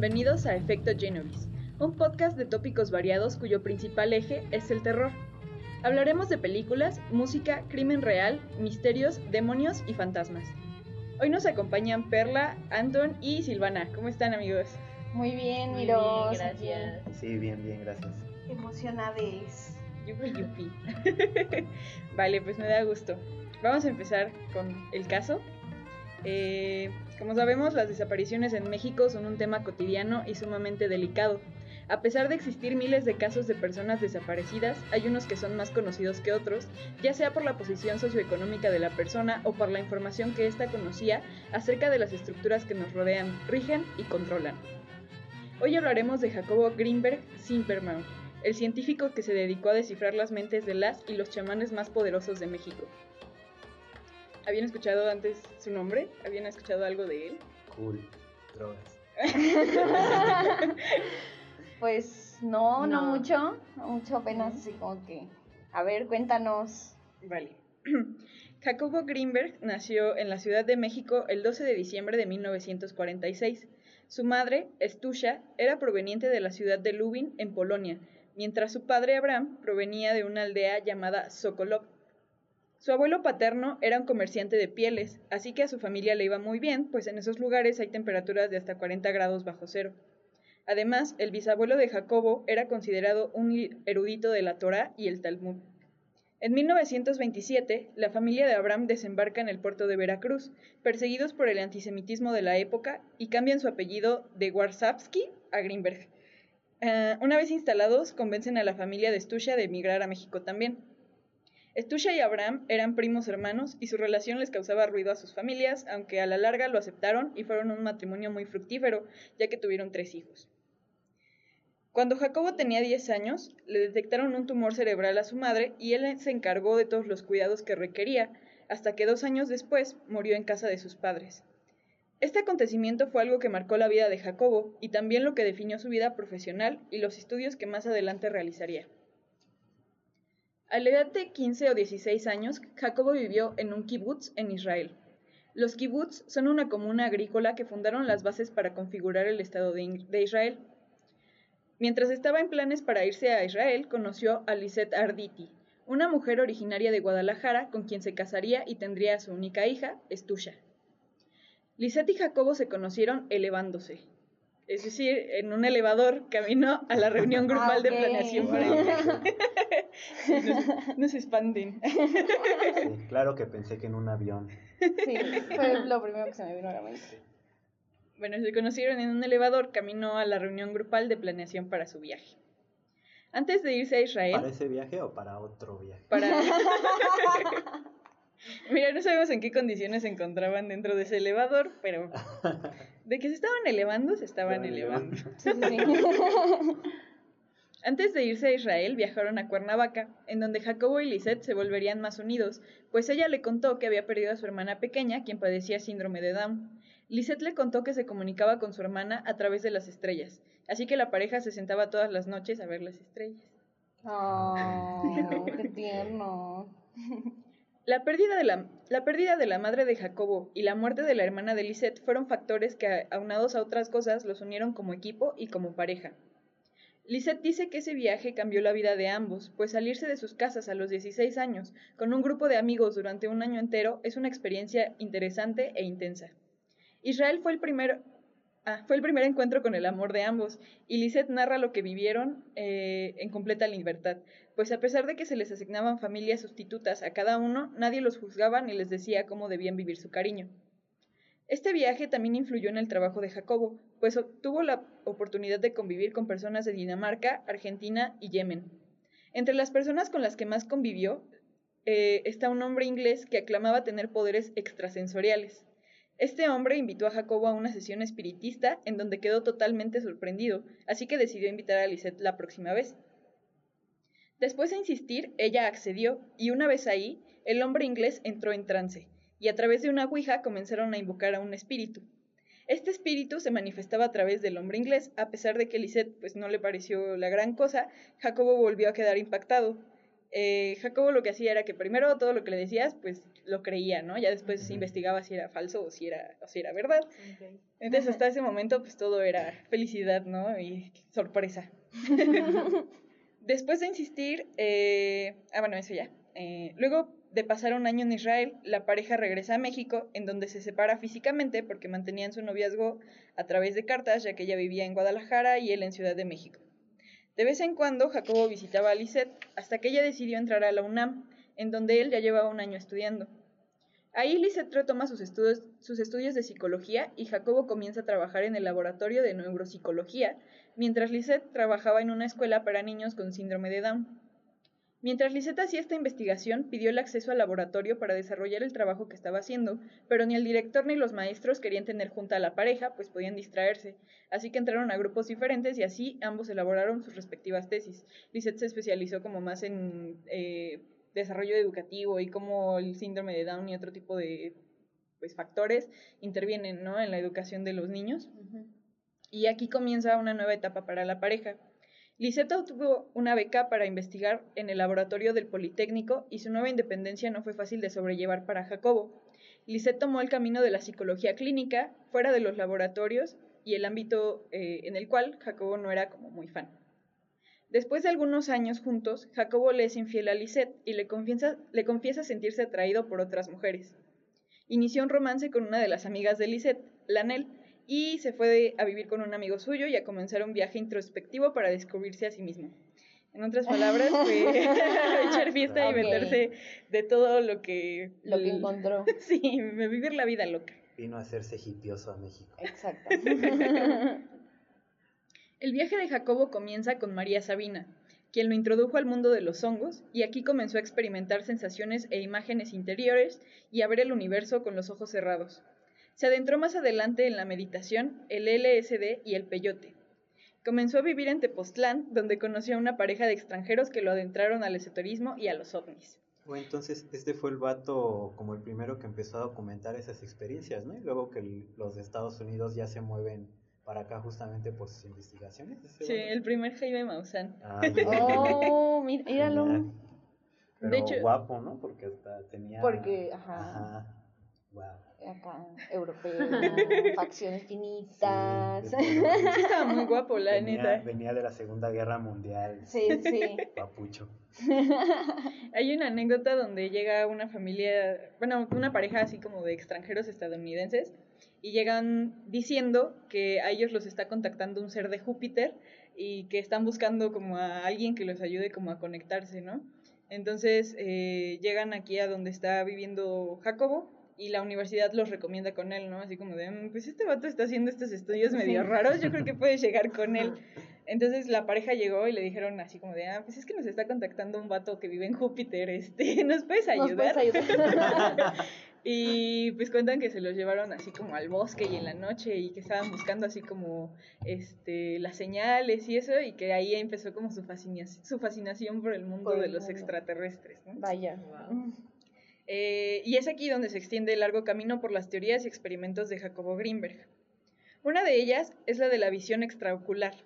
bienvenidos a Efecto Genovis, un podcast de tópicos variados cuyo principal eje es el terror. Hablaremos de películas, música, crimen real, misterios, demonios y fantasmas. Hoy nos acompañan Perla, Anton y Silvana. ¿Cómo están amigos? Muy bien, Muy Miros. bien, gracias. Sí, bien, bien, gracias. Emocionades. Yupi yupi. vale, pues me da gusto. Vamos a empezar con el caso. Eh, como sabemos, las desapariciones en México son un tema cotidiano y sumamente delicado. A pesar de existir miles de casos de personas desaparecidas, hay unos que son más conocidos que otros, ya sea por la posición socioeconómica de la persona o por la información que ésta conocía acerca de las estructuras que nos rodean, rigen y controlan. Hoy hablaremos de Jacobo Greenberg Zimmermann, el científico que se dedicó a descifrar las mentes de las y los chamanes más poderosos de México. ¿Habían escuchado antes su nombre? ¿Habían escuchado algo de él? Cool. Drogas. Pues no, no, No. mucho. No mucho apenas así como que. A ver, cuéntanos. Vale. Jacobo Greenberg nació en la Ciudad de México el 12 de diciembre de 1946. Su madre, Estusha, era proveniente de la ciudad de Lubin, en Polonia, mientras su padre Abraham provenía de una aldea llamada Sokolov. Su abuelo paterno era un comerciante de pieles, así que a su familia le iba muy bien, pues en esos lugares hay temperaturas de hasta 40 grados bajo cero. Además, el bisabuelo de Jacobo era considerado un erudito de la Torá y el Talmud. En 1927, la familia de Abraham desembarca en el puerto de Veracruz, perseguidos por el antisemitismo de la época, y cambian su apellido de Warsawski a Greenberg. Eh, una vez instalados, convencen a la familia de Stusha de emigrar a México también. Stusha y Abraham eran primos hermanos y su relación les causaba ruido a sus familias, aunque a la larga lo aceptaron y fueron un matrimonio muy fructífero, ya que tuvieron tres hijos. Cuando Jacobo tenía 10 años, le detectaron un tumor cerebral a su madre y él se encargó de todos los cuidados que requería, hasta que dos años después murió en casa de sus padres. Este acontecimiento fue algo que marcó la vida de Jacobo y también lo que definió su vida profesional y los estudios que más adelante realizaría. A la edad de 15 o 16 años, Jacobo vivió en un kibutz en Israel. Los kibutz son una comuna agrícola que fundaron las bases para configurar el Estado de, Israel. Mientras estaba en planes para irse a Israel, conoció a Lisette Arditi, una mujer originaria de Guadalajara con quien se casaría y tendría su única hija, Estusha. Lisette y Jacobo se conocieron elevándose, es decir, en un elevador camino a la reunión grupal de Ah, planeación para el viaje. Sí, no, se- no se expanden. Sí, claro que pensé que en un avión. Sí, fue lo primero que se me vino a la mente. Bueno, se conocieron en un elevador camino a la reunión grupal de planeación para su viaje. Antes de irse a Israel, ¿Para ese viaje o para otro viaje? para... Mira, no sabemos en qué condiciones se encontraban dentro de ese elevador, pero de que se estaban elevando, se estaban elevando. Sí, sí, sí. Antes de irse a Israel, viajaron a Cuernavaca, en donde Jacobo y Lisette se volverían más unidos, pues ella le contó que había perdido a su hermana pequeña, quien padecía síndrome de Down. Lisette le contó que se comunicaba con su hermana a través de las estrellas, así que la pareja se sentaba todas las noches a ver las estrellas. Ay, qué tierno. La pérdida, de la, la pérdida de la madre de Jacobo y la muerte de la hermana de Lisette fueron factores que, aunados a otras cosas, los unieron como equipo y como pareja. Lisette dice que ese viaje cambió la vida de ambos, pues salirse de sus casas a los 16 años con un grupo de amigos durante un año entero es una experiencia interesante e intensa. Israel fue el primer, ah, fue el primer encuentro con el amor de ambos, y Lisette narra lo que vivieron eh, en completa libertad, pues a pesar de que se les asignaban familias sustitutas a cada uno, nadie los juzgaba ni les decía cómo debían vivir su cariño. Este viaje también influyó en el trabajo de Jacobo, pues obtuvo la oportunidad de convivir con personas de Dinamarca, Argentina y Yemen. Entre las personas con las que más convivió eh, está un hombre inglés que aclamaba tener poderes extrasensoriales. Este hombre invitó a Jacobo a una sesión espiritista en donde quedó totalmente sorprendido, así que decidió invitar a Lisette la próxima vez. Después de insistir, ella accedió, y una vez ahí, el hombre inglés entró en trance, y a través de una ouija comenzaron a invocar a un espíritu. Este espíritu se manifestaba a través del hombre inglés, a pesar de que Lisette pues no le pareció la gran cosa, Jacobo volvió a quedar impactado. Eh, Jacobo lo que hacía era que primero todo lo que le decías, pues lo creía, ¿no? Ya después investigaba si era falso o si era, o si era verdad. Entonces hasta ese momento pues todo era felicidad, ¿no? Y sorpresa. Después de insistir, eh, ah bueno, eso ya. Eh, luego de pasar un año en Israel, la pareja regresa a México, en donde se separa físicamente porque mantenían su noviazgo a través de cartas, ya que ella vivía en Guadalajara y él en Ciudad de México. De vez en cuando, Jacobo visitaba a Lisette hasta que ella decidió entrar a la UNAM, en donde él ya llevaba un año estudiando. Ahí Lisette retoma sus estudios, de psicología y Jacobo comienza a trabajar en el laboratorio de neuropsicología, mientras Lisette trabajaba en una escuela para niños con síndrome de Down. Mientras Lisette hacía esta investigación, pidió el acceso al laboratorio para desarrollar el trabajo que estaba haciendo, pero ni el director ni los maestros querían tener junta a la pareja, pues podían distraerse. Así que entraron a grupos diferentes y así ambos elaboraron sus respectivas tesis. Lisette se especializó como más en eh, desarrollo educativo y cómo el síndrome de Down y otro tipo de pues, factores intervienen ¿no? en la educación de los niños. Y aquí comienza una nueva etapa para la pareja. Lisette obtuvo una beca para investigar en el laboratorio del Politécnico y su nueva independencia no fue fácil de sobrellevar para Jacobo. Lisette tomó el camino de la psicología clínica, fuera de los laboratorios y el ámbito eh, en el cual Jacobo no era como muy fan. Después de algunos años juntos, Jacobo le es infiel a Lisette y le confiesa, le confiesa sentirse atraído por otras mujeres. Inició un romance con una de las amigas de Lisette, Lanel, y se fue a vivir con un amigo suyo y a comenzar un viaje introspectivo para descubrirse a sí mismo. En otras palabras, fue echar fiesta y meterse de todo lo que... Lo que encontró. Sí, vivir la vida loca. Vino a hacerse hipioso a México. Exacto. El viaje de Jacobo comienza con María Sabina, quien lo introdujo al mundo de los hongos y aquí comenzó a experimentar sensaciones e imágenes interiores y a ver el universo con los ojos cerrados. Se adentró más adelante en la meditación, el LSD y el peyote. Comenzó a vivir en Tepoztlán, donde conoció a una pareja de extranjeros que lo adentraron al esoterismo y a los ovnis. O entonces este fue el vato como el primero que empezó a documentar esas experiencias, ¿no? Y luego que el- los de Estados Unidos ya se mueven para acá justamente por sus investigaciones. Sí, vato. el primer Jaime Maussan. Ah. Oh, mira, míralo. Pero De hecho- guapo, ¿no? Porque hasta tenía... Porque, ajá. Ajá. Wow. Acá, europeo, facciones finitas. Sí estaba muy guapo, la venía, neta. venía de la Segunda Guerra Mundial. Sí, sí. Papucho. Hay una anécdota donde llega una familia, bueno, una pareja así como de extranjeros estadounidenses y llegan diciendo que a ellos los está contactando un ser de Júpiter y que están buscando como a alguien que los ayude como a conectarse, ¿no? Entonces eh, llegan aquí a donde está viviendo Jacobo y la universidad los recomienda con él, ¿no? Así como de, "Mm, pues este vato está haciendo estos estudios medio raros, yo creo que puedes llegar con él. Entonces la pareja llegó y le dijeron así como de, ah, pues es que nos está contactando un vato que vive en Júpiter, este, ¿nos puedes ¿Nos ayudar? puedes ayudar? Y pues cuentan que se los llevaron así como al bosque y en la noche y que estaban buscando así como este las señales y eso y que ahí empezó como su fascinación, su fascinación por el mundo Por de los mundo. extraterrestres. ¿no? Vaya. Eh, y es aquí donde se extiende el largo camino por las teorías y experimentos de Jacobo Greenberg. Una de ellas es la de la visión extraocular.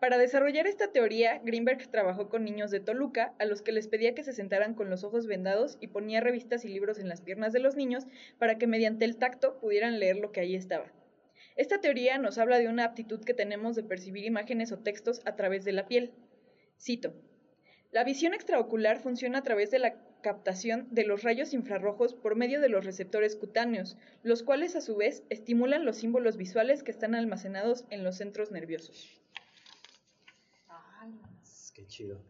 Para desarrollar esta teoría, Greenberg trabajó con niños de Toluca, a los que les pedía que se sentaran con los ojos vendados y ponía revistas y libros en las piernas de los niños para que mediante el tacto pudieran leer lo que ahí estaba. Esta teoría nos habla de una aptitud que tenemos de percibir imágenes o textos a través de la piel. Cito, la visión extraocular funciona a través de la captación de los rayos infrarrojos por medio de los receptores cutáneos, los cuales a su vez estimulan los símbolos visuales que están almacenados en los centros nerviosos. Qué chido.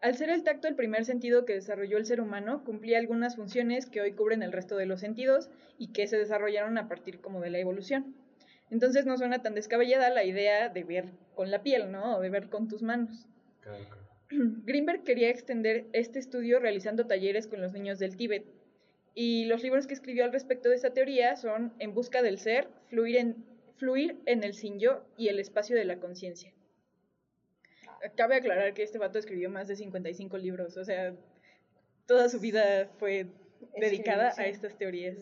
Al ser el tacto el primer sentido que desarrolló el ser humano, cumplía algunas funciones que hoy cubren el resto de los sentidos y que se desarrollaron a partir como de la evolución. Entonces no suena tan descabellada la idea de ver con la piel, ¿no? O de ver con tus manos. Claro, claro. Greenberg quería extender este estudio realizando talleres con los niños del Tíbet. Y los libros que escribió al respecto de esta teoría son En busca del ser, Fluir en, fluir en el sin yo y el espacio de la conciencia. Cabe aclarar que este vato escribió más de 55 libros, o sea, toda su vida fue dedicada a estas teorías.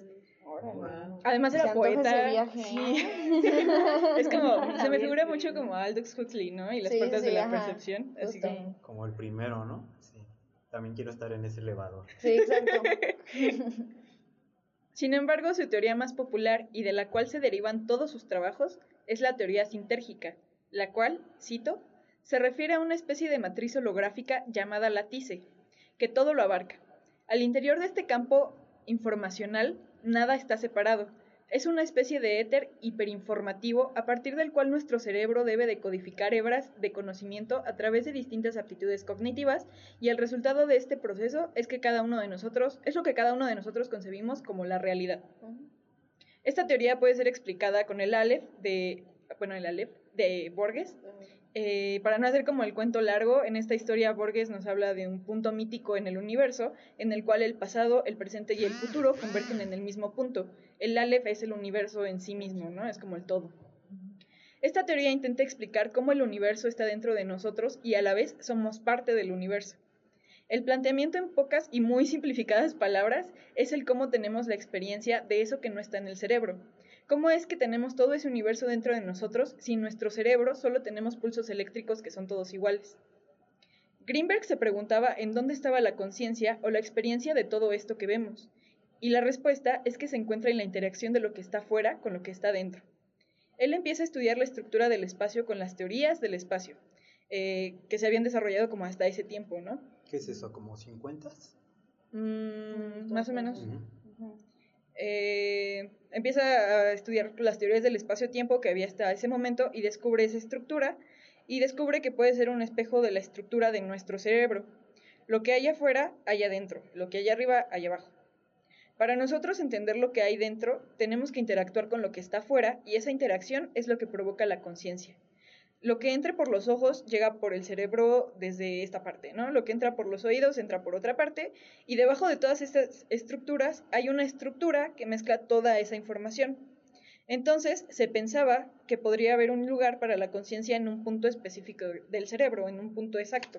Wow. Además era poeta. viaje, sí. Es como, se me figura mucho como Aldous Huxley, ¿no? Y las Sí, puertas de la ajá, percepción. Así como, Como el primero, ¿no? Sí. También quiero estar en ese elevador. Sí, exacto. Sin embargo, su teoría más popular y de la cual se derivan todos sus trabajos es la teoría sintérgica, la cual, cito, se refiere a una especie de matriz holográfica llamada latice, que todo lo abarca. Al interior de este campo informacional, nada está separado, es una especie de éter hiperinformativo a partir del cual nuestro cerebro debe de codificar hebras de conocimiento a través de distintas aptitudes cognitivas y el resultado de este proceso es que cada uno de nosotros es lo que cada uno de nosotros concebimos como la realidad. Esta teoría puede ser explicada con el Aleph de bueno, el Aleph de Borges eh, para no hacer como el cuento largo, en esta historia Borges nos habla de un punto mítico en el universo, en el cual el pasado, el presente y el futuro convergen en el mismo punto. El Aleph es el universo en sí mismo, ¿no? Es como el todo. Esta teoría intenta explicar cómo el universo está dentro de nosotros y a la vez somos parte del universo. El planteamiento en pocas y muy simplificadas palabras es el cómo tenemos la experiencia de eso que no está en el cerebro. ¿Cómo es que tenemos todo ese universo dentro de nosotros si en nuestro cerebro solo tenemos pulsos eléctricos que son todos iguales? Greenberg se preguntaba en dónde estaba la conciencia o la experiencia de todo esto que vemos, y la respuesta es que se encuentra en la interacción de lo que está fuera con lo que está dentro. Él empieza a estudiar la estructura del espacio con las teorías del espacio, eh, que se habían desarrollado como hasta ese tiempo, ¿no? ¿Qué es eso? ¿Como 50? Mm, más o menos. Eh, empieza a estudiar las teorías del espacio-tiempo que había hasta ese momento y descubre esa estructura y descubre que puede ser un espejo de la estructura de nuestro cerebro. Lo que hay afuera, hay adentro, lo que hay arriba, hay abajo. Para nosotros entender lo que hay dentro, tenemos que interactuar con lo que está afuera y esa interacción es lo que provoca la conciencia lo que entre por los ojos llega por el cerebro desde esta parte, ¿no? Lo que entra por los oídos entra por otra parte y debajo de todas estas estructuras hay una estructura que mezcla toda esa información. Entonces se pensaba que podría haber un lugar para la conciencia en un punto específico del cerebro, en un punto exacto.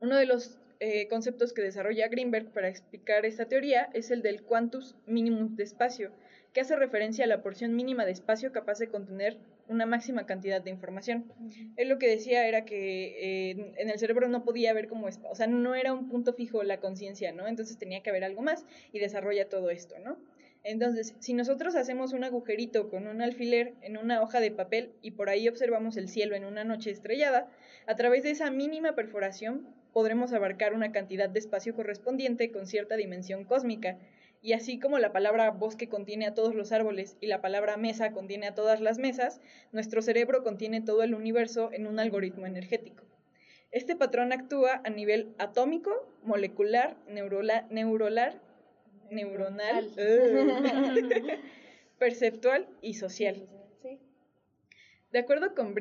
Uno de los eh, conceptos que desarrolla Greenberg para explicar esta teoría es el del quantus minimum de espacio, que hace referencia a la porción mínima de espacio capaz de contener una máxima cantidad de información. Él lo que decía era que eh, en el cerebro no podía haber como, o sea, no era un punto fijo la conciencia, ¿no? Entonces tenía que haber algo más y desarrolla todo esto, ¿no? Entonces, si nosotros hacemos un agujerito con un alfiler en una hoja de papel y por ahí observamos el cielo en una noche estrellada, a través de esa mínima perforación podremos abarcar una cantidad de espacio correspondiente con cierta dimensión cósmica, y así como la palabra bosque contiene a todos los árboles y la palabra mesa contiene a todas las mesas, nuestro cerebro contiene todo el universo en un algoritmo energético. Este patrón actúa a nivel atómico, molecular, neurolar, neuronal, perceptual y social. De acuerdo con,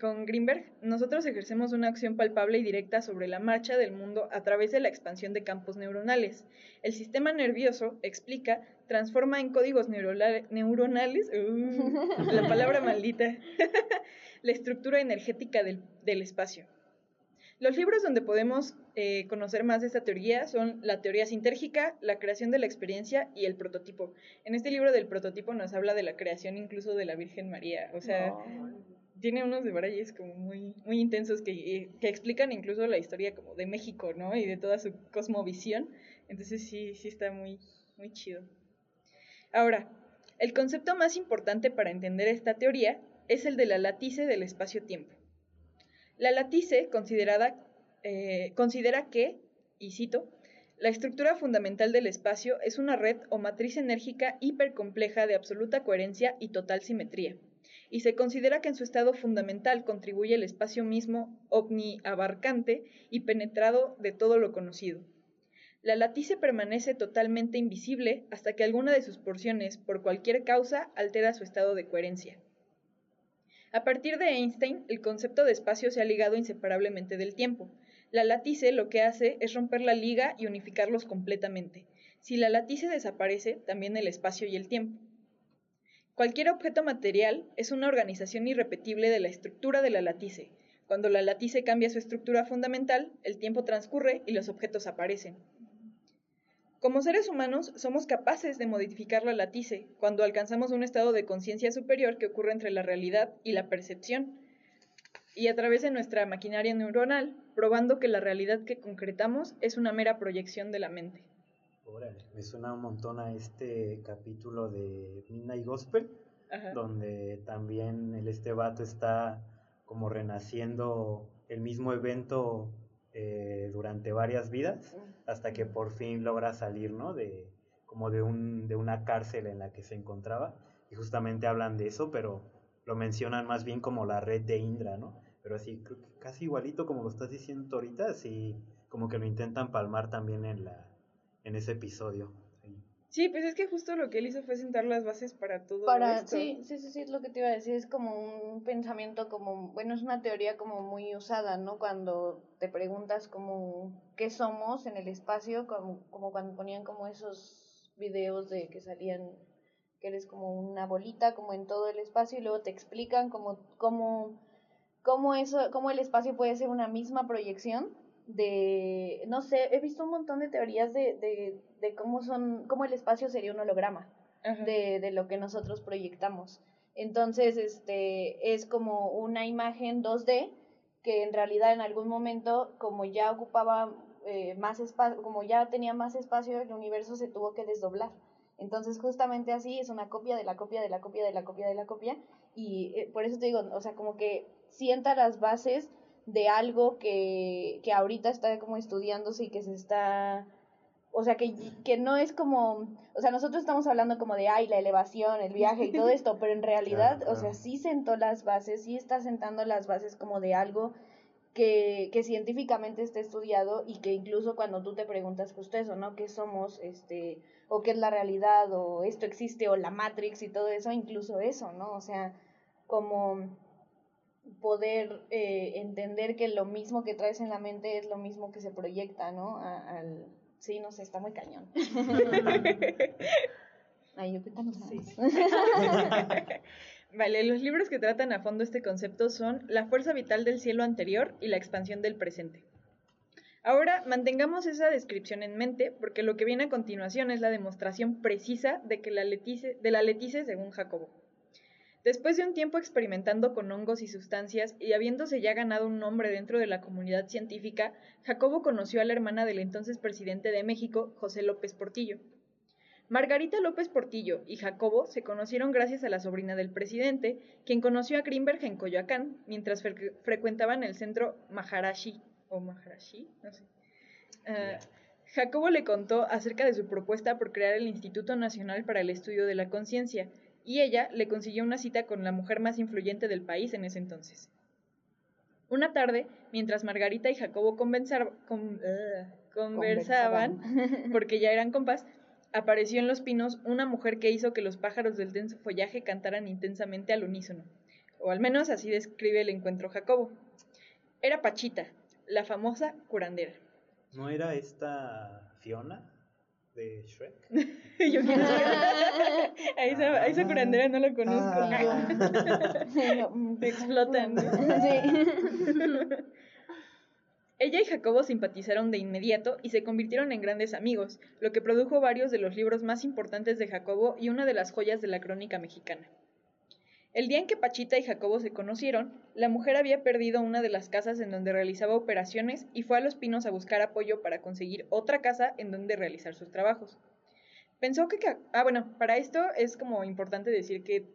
con Greenberg, nosotros ejercemos una acción palpable y directa sobre la marcha del mundo a través de la expansión de campos neuronales. El sistema nervioso, explica, transforma en códigos neuronales, uh, la palabra maldita, la estructura energética del espacio. Los libros donde podemos eh, conocer más de esta teoría son la teoría sintérgica, la creación de la experiencia y el prototipo. En este libro del prototipo nos habla de la creación incluso de la Virgen María. O sea, tiene unos debrayes como muy, muy intensos que, eh, que, explican incluso la historia como de México, ¿no? Y de toda su cosmovisión. Entonces sí, sí está muy, muy chido. Ahora, el concepto más importante para entender esta teoría es el de la latice del espacio-tiempo. La latice eh, considera que, y cito, la estructura fundamental del espacio es una red o matriz enérgica hipercompleja de absoluta coherencia y total simetría, y se considera que en su estado fundamental contribuye el espacio mismo omniabarcante y penetrado de todo lo conocido. La latice permanece totalmente invisible hasta que alguna de sus porciones, por cualquier causa, altera su estado de coherencia. A partir de Einstein, el concepto de espacio se ha ligado inseparablemente del tiempo. La latice lo que hace es romper la liga y unificarlos completamente. Si la latice desaparece, también el espacio y el tiempo. Cualquier objeto material es una organización irrepetible de la estructura de la latice. Cuando la latice cambia su estructura fundamental, el tiempo transcurre y los objetos aparecen. Como seres humanos somos capaces de modificar la latice cuando alcanzamos un estado de conciencia superior que ocurre entre la realidad y la percepción. y a través de nuestra maquinaria neuronal, probando que la realidad que concretamos es una mera proyección de la mente. Órale, me suena un montón a este capítulo de Midnight Gospel, Ajá. donde también el este vato está como renaciendo el mismo evento eh, durante varias vidas hasta que por fin logra salir, ¿no? De como de un de una cárcel en la que se encontraba y justamente hablan de eso, pero lo mencionan más bien como la red de Indra, ¿no? Pero así creo que casi igualito como lo estás diciendo ahorita, así como que lo intentan palmar también en la en ese episodio. Sí. Pues es que justo lo que él hizo fue sentar las bases para todo Para, esto. sí, sí, sí, sí, es lo que te iba a decir, es como un pensamiento como, bueno, es una teoría como muy usada, ¿no? Cuando te preguntas como qué somos en el espacio, como, como cuando ponían como esos videos de que salían, que eres como una bolita como en todo el espacio y luego te explican como, como, cómo eso, cómo el espacio puede ser una misma proyección de, no sé, he visto un montón de teorías de, de, de cómo son, cómo el espacio sería un holograma Ajá. de, de lo que nosotros proyectamos. Entonces, este, es como una imagen 2D que en realidad en algún momento, como ya ocupaba eh, más espacio, como ya tenía más espacio, el universo se tuvo que desdoblar. Entonces, justamente así es una copia de la copia de la copia de la copia de la copia. Y eh, por eso te digo, o sea, como que sienta las bases de algo que, que ahorita está como estudiándose y que se está o sea, que, que no es como, o sea, nosotros estamos hablando como de, ay, la elevación, el viaje y todo esto, pero en realidad, Claro, o sea, sí sentó las bases, sí está sentando las bases como de algo que, que científicamente está estudiado y que incluso cuando tú te preguntas justo eso, ¿no? ¿Qué somos? Este, o qué es la realidad, o esto existe, o la Matrix y todo eso, incluso eso, ¿no? O sea, como poder eh, entender que lo mismo que traes en la mente es lo mismo que se proyecta, ¿no? A- al... Sí, no sé, está muy cañón. Ay, yo cuéntanos más. Vale, los libros que tratan a fondo este concepto son La fuerza vital del cielo anterior y La expansión del presente. Ahora mantengamos esa descripción en mente porque lo que viene a continuación es la demostración precisa de que la letice, de la letice según Jacobo. Después de un tiempo experimentando con hongos y sustancias y habiéndose ya ganado un nombre dentro de la comunidad científica, Jacobo conoció a la hermana del entonces presidente de México, José López Portillo. Margarita López Portillo y Jacobo se conocieron gracias a la sobrina del presidente, quien conoció a Greenberg en Coyoacán mientras fre- frecuentaban el centro Maharashi, o Maharashi, no sé. Ah, Jacobo le contó acerca de su propuesta por crear el Instituto Nacional para el Estudio de la Conciencia, y ella le consiguió una cita con la mujer más influyente del país en ese entonces. Una tarde, mientras Margarita y Jacobo conversaban, porque ya eran compas, apareció en los pinos una mujer que hizo que los pájaros del denso follaje cantaran intensamente al unísono, o al menos así describe el encuentro Jacobo. Era Pachita, la famosa curandera. ¿No era esta Fiona de Shrek? Yo sabe. a, esa, a esa curandera no la conozco. Ah. Mm, Me explotan. Sí. Ella y Jacobo simpatizaron de inmediato y se convirtieron en grandes amigos, lo que produjo varios de los libros más importantes de Jacobo y una de las joyas de la crónica mexicana. El día en que Pachita y Jacobo se conocieron, la mujer había perdido una de las casas en donde realizaba operaciones y fue a Los Pinos a buscar apoyo para conseguir otra casa en donde realizar sus trabajos. Pensó que... Ah, bueno, para esto es como importante decir que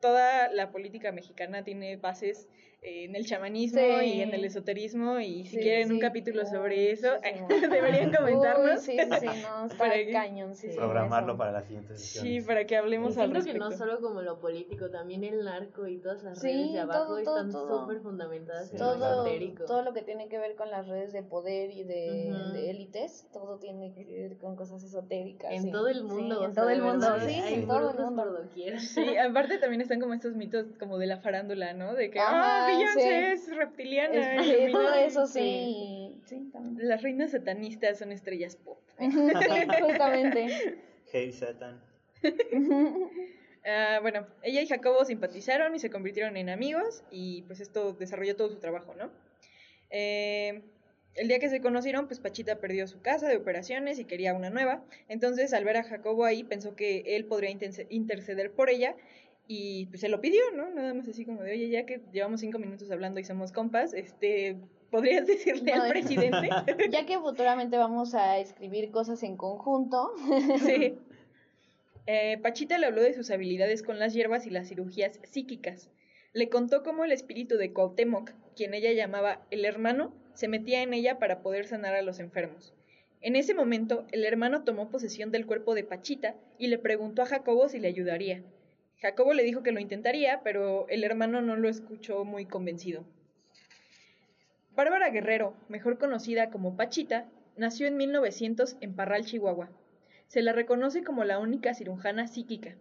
toda la política mexicana tiene bases en el chamanismo Sí. y en el esoterismo y si Sí, quieren un capítulo sobre eso, deberían comentarnos. Uy, sí, sí, no, está Para que- cañón, sí. Programarlo eso. para la siguiente sesión. Sí, para que hablemos Y al siento que respecto. no solo como lo político, también el narco y todas las Sí, redes de abajo todo, todo, están súper fundamentadas Sí, en lo todo, esotérico. todo lo que tiene que ver con las redes de poder y de, élites, todo tiene que ver con cosas esotéricas. En sí. todo el mundo. en todo el mundo, sí, en todo el mundo. por doquier. Sí, aparte también están como estos mitos como de la farándula, ¿no? De que, Ajá, ah, Beyoncé es reptiliana. Es- sí, Illuminati". todo eso sí. Sí. Sí, también. Las reinas satanistas son estrellas pop. Sí, justamente. Hey Satan. Ah, bueno, ella y Jacobo simpatizaron y se convirtieron en amigos y pues esto desarrolló todo su trabajo, ¿no? Eh, el día que se conocieron, pues Pachita perdió su casa de operaciones y quería una nueva. Entonces, al ver a Jacobo ahí, pensó que él podría interceder por ella y pues se lo pidió, ¿no? Nada más así como de, oye, ya que llevamos cinco minutos hablando y somos compas, este, ¿podrías decirle al presidente? Ya que futuramente vamos a escribir cosas en conjunto. sí. Eh, Pachita le habló de sus habilidades con las hierbas y las cirugías psíquicas. Le contó cómo el espíritu de Cuauhtémoc, quien ella llamaba el hermano, se metía en ella para poder sanar a los enfermos. En ese momento, el hermano tomó posesión del cuerpo de Pachita y le preguntó a Jacobo si le ayudaría. Jacobo le dijo que lo intentaría, pero el hermano no lo escuchó muy convencido. Bárbara Guerrero, mejor conocida como Pachita, nació en 1900 en Parral, Chihuahua. Se la reconoce como la única cirujana psíquica,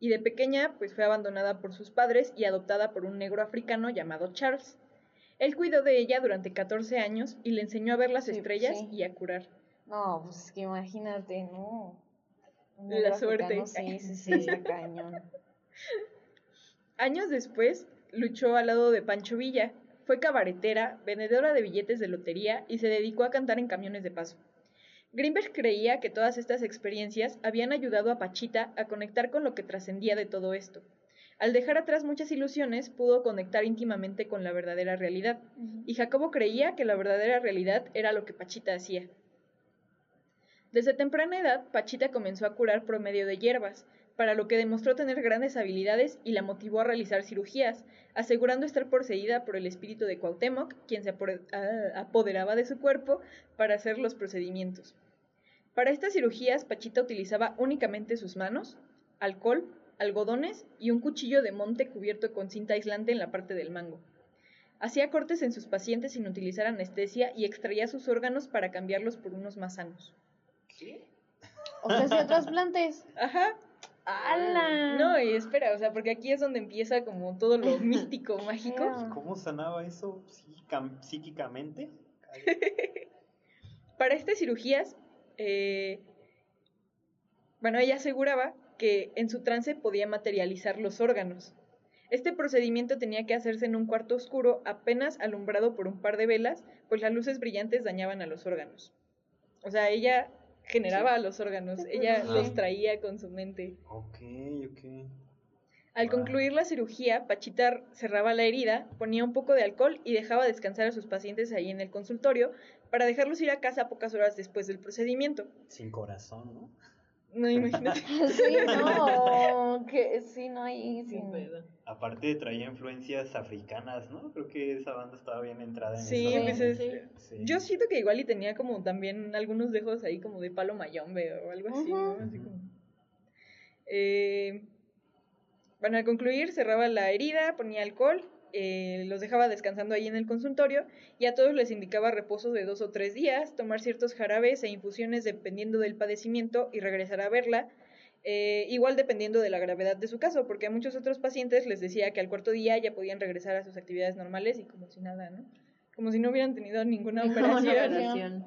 y de pequeña pues fue abandonada por sus padres y adoptada por un negro africano llamado Charles. Él cuidó de ella durante 14 años y le enseñó a ver las Sí, estrellas sí. y a curar. No, pues es que imagínate, no. Un La suerte. Sí, sí, sí, cañón. Años después, luchó al lado de Pancho Villa, fue cabaretera, vendedora de billetes de lotería y se dedicó a cantar en camiones de paso. Greenberg creía que todas estas experiencias habían ayudado a Pachita a conectar con lo que trascendía de todo esto. Al dejar atrás muchas ilusiones, pudo conectar íntimamente con la verdadera realidad, y Jacobo creía que la verdadera realidad era lo que Pachita hacía. Desde temprana edad, Pachita comenzó a curar por medio de hierbas, para lo que demostró tener grandes habilidades y la motivó a realizar cirugías, asegurando estar poseída por el espíritu de Cuauhtémoc, quien se ah, apoderaba de su cuerpo para hacer los procedimientos. Para estas cirugías, Pachita utilizaba únicamente sus manos, alcohol, algodones y un cuchillo de monte cubierto con cinta aislante en la parte del mango. Hacía cortes en sus pacientes sin utilizar anestesia y extraía sus órganos para cambiarlos por unos más sanos. O sea, hacía trasplantes. Ajá. ¡Hala! No, y espera, o sea, porque aquí es donde empieza como todo lo místico, mágico. Ah. ¿Cómo sanaba eso psíquica- psíquicamente? Para estas cirugías, eh, bueno, ella aseguraba que en su trance podía materializar los órganos. Este procedimiento tenía que hacerse en un cuarto oscuro apenas alumbrado por un par de velas, pues las luces brillantes dañaban a los órganos. O sea, ella generaba los órganos, ella los traía con su mente. Ok, ok. Al concluir la cirugía, Pachita cerraba la herida, ponía un poco de alcohol y dejaba descansar a sus pacientes ahí en el consultorio para dejarlos ir a casa pocas horas después del procedimiento. Sin corazón, ¿no? No imagínate. Sí, no, que sí, no hay. Pedo. Aparte traía influencias africanas, ¿no? Creo que esa banda estaba bien entrada en Sí, eso. pues es- Sí. Sí. Yo siento que igual y tenía como también algunos dejos ahí como de palo mayombe o algo así, ¿no? Ujú. Así como... Eh, Bueno, al concluir cerraba la herida, ponía alcohol, eh, los dejaba descansando ahí en el consultorio y a todos les indicaba reposo de dos o tres días, tomar ciertos jarabes e infusiones dependiendo del padecimiento y regresar a verla. eh, igual dependiendo de la gravedad de su caso, porque a muchos otros pacientes les decía que al cuarto día ya podían regresar a sus actividades normales y como si nada, ¿no? Como si no hubieran tenido ninguna operación. Operación.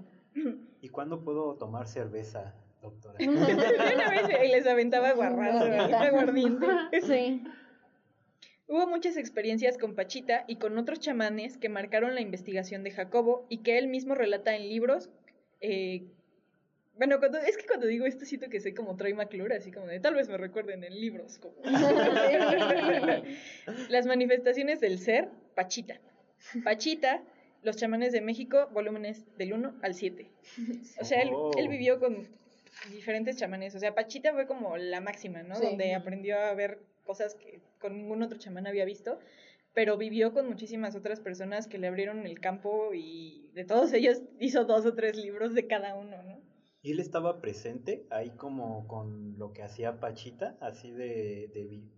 ¿Y cuándo puedo tomar cerveza, doctora? Una vez y les aventaba guarrazo, aguardiente. Sí. Hubo muchas experiencias con Pachita y con otros chamanes que marcaron la investigación de Jacobo y que él mismo relata en libros. eh, bueno, cuando, es que cuando digo esto siento que soy como Troy McClure, así como de tal vez me recuerden en libros. Como... Las manifestaciones del ser, Pachita. Pachita, los chamanes de México, volúmenes del 1 al 7. O sea, él, Oh. él vivió con diferentes chamanes. O sea, Pachita fue como la máxima, ¿no? Sí. Donde aprendió a ver cosas que con ningún otro chamán había visto. Pero vivió con muchísimas otras personas que le abrieron el campo y de todos ellos hizo dos o tres libros de cada uno, ¿no? ¿Y él estaba presente ahí como con lo que hacía Pachita, así de,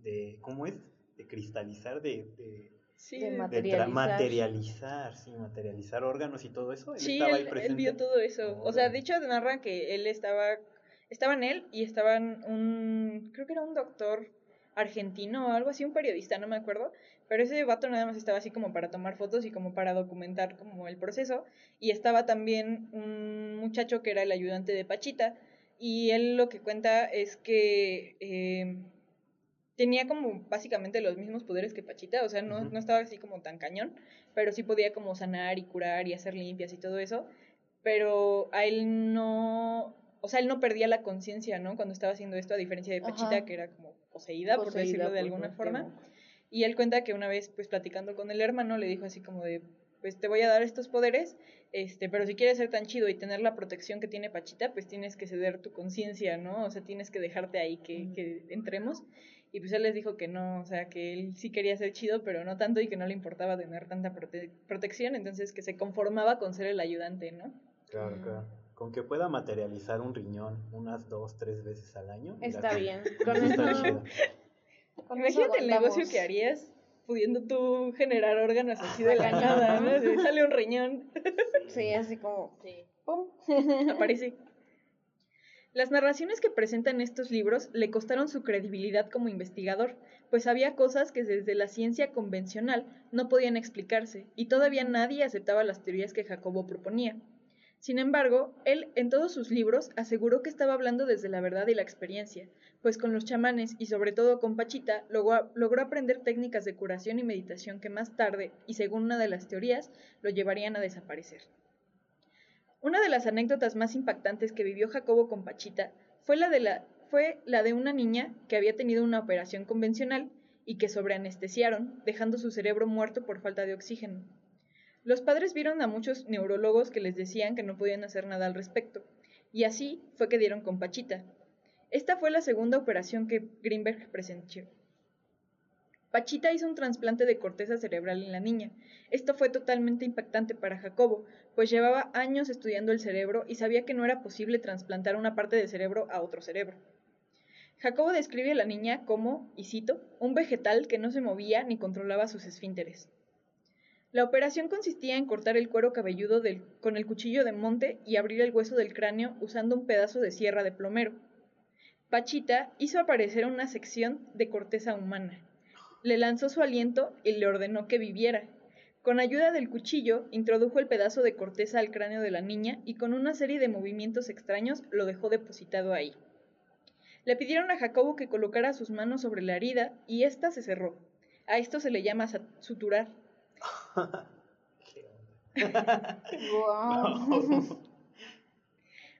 de, ¿cómo es? De cristalizar, de, de, Sí, Materializar. materializar, sí, materializar órganos y todo eso. Él sí estaba ahí él, él presente. vio todo eso. O sea, Órale. de hecho narra que él estaba, estaban él y estaban un, creo que era un doctor argentino o algo así, un periodista, no me acuerdo, pero ese vato nada más estaba así como para tomar fotos y como para documentar como el proceso y estaba también un muchacho que era el ayudante de Pachita y él lo que cuenta es que eh, tenía como básicamente los mismos poderes que Pachita, o sea, no, no estaba así como tan cañón, pero sí podía como sanar y curar y hacer limpias y todo eso, pero a él no, o sea, él no perdía la conciencia, ¿no? Cuando estaba haciendo esto, a diferencia de Pachita, Ajá. que era como poseída, por decirlo de por alguna forma. Y él cuenta que una vez, pues platicando con el hermano, le dijo así como de, pues te voy a dar estos poderes, este, pero si quieres ser tan chido y tener la protección que tiene Pachita, pues tienes que ceder tu conciencia, ¿no? O sea, tienes que dejarte ahí que, que entremos. Y pues él les dijo que no, o sea, que él sí quería ser chido, pero no tanto y que no le importaba tener tanta prote- protección, entonces que se conformaba con ser el ayudante, ¿no? Claro, claro. Con que pueda materializar un riñón unas dos, tres veces al año. Está que- bien. eso Con está eso, Imagínate el negocio que harías pudiendo tú generar órganos así de la nada, ¿no? De, sale un riñón, Sí, así como, Sí. pum. aparece. Las narraciones que presentan estos libros le costaron su credibilidad como investigador, pues había cosas que desde la ciencia convencional no podían explicarse, y todavía nadie aceptaba las teorías que Jacobo proponía. Sin embargo, él en todos sus libros aseguró que estaba hablando desde la verdad y la experiencia, pues con los chamanes y sobre todo con Pachita logró, aprender técnicas de curación y meditación que más tarde, y según una de las teorías, lo llevarían a desaparecer. Una de las anécdotas más impactantes que vivió Jacobo con Pachita fue la de, fue la de una niña que había tenido una operación convencional y que sobreanestesiaron, dejando su cerebro muerto por falta de oxígeno. Los padres vieron a muchos neurólogos que les decían que no podían hacer nada al respecto, y así fue que dieron con Pachita. Esta fue la segunda operación que Greenberg presenció. Pachita hizo un trasplante de corteza cerebral en la niña. Esto fue totalmente impactante para Jacobo, pues llevaba años estudiando el cerebro y sabía que no era posible trasplantar una parte del cerebro a otro cerebro. Jacobo describe a la niña como, y cito, un vegetal que no se movía ni controlaba sus esfínteres. La operación consistía en cortar el cuero cabelludo con el cuchillo de monte y abrir el hueso del cráneo usando un pedazo de sierra de plomero. Pachita hizo aparecer una sección de corteza humana. Le lanzó su aliento y le ordenó que viviera. Con ayuda del cuchillo, introdujo el pedazo de corteza al cráneo de la niña y con una serie de movimientos extraños lo dejó depositado ahí. Le pidieron a Jacobo que colocara sus manos sobre la herida y ésta se cerró. A esto se le llama suturar. Guau.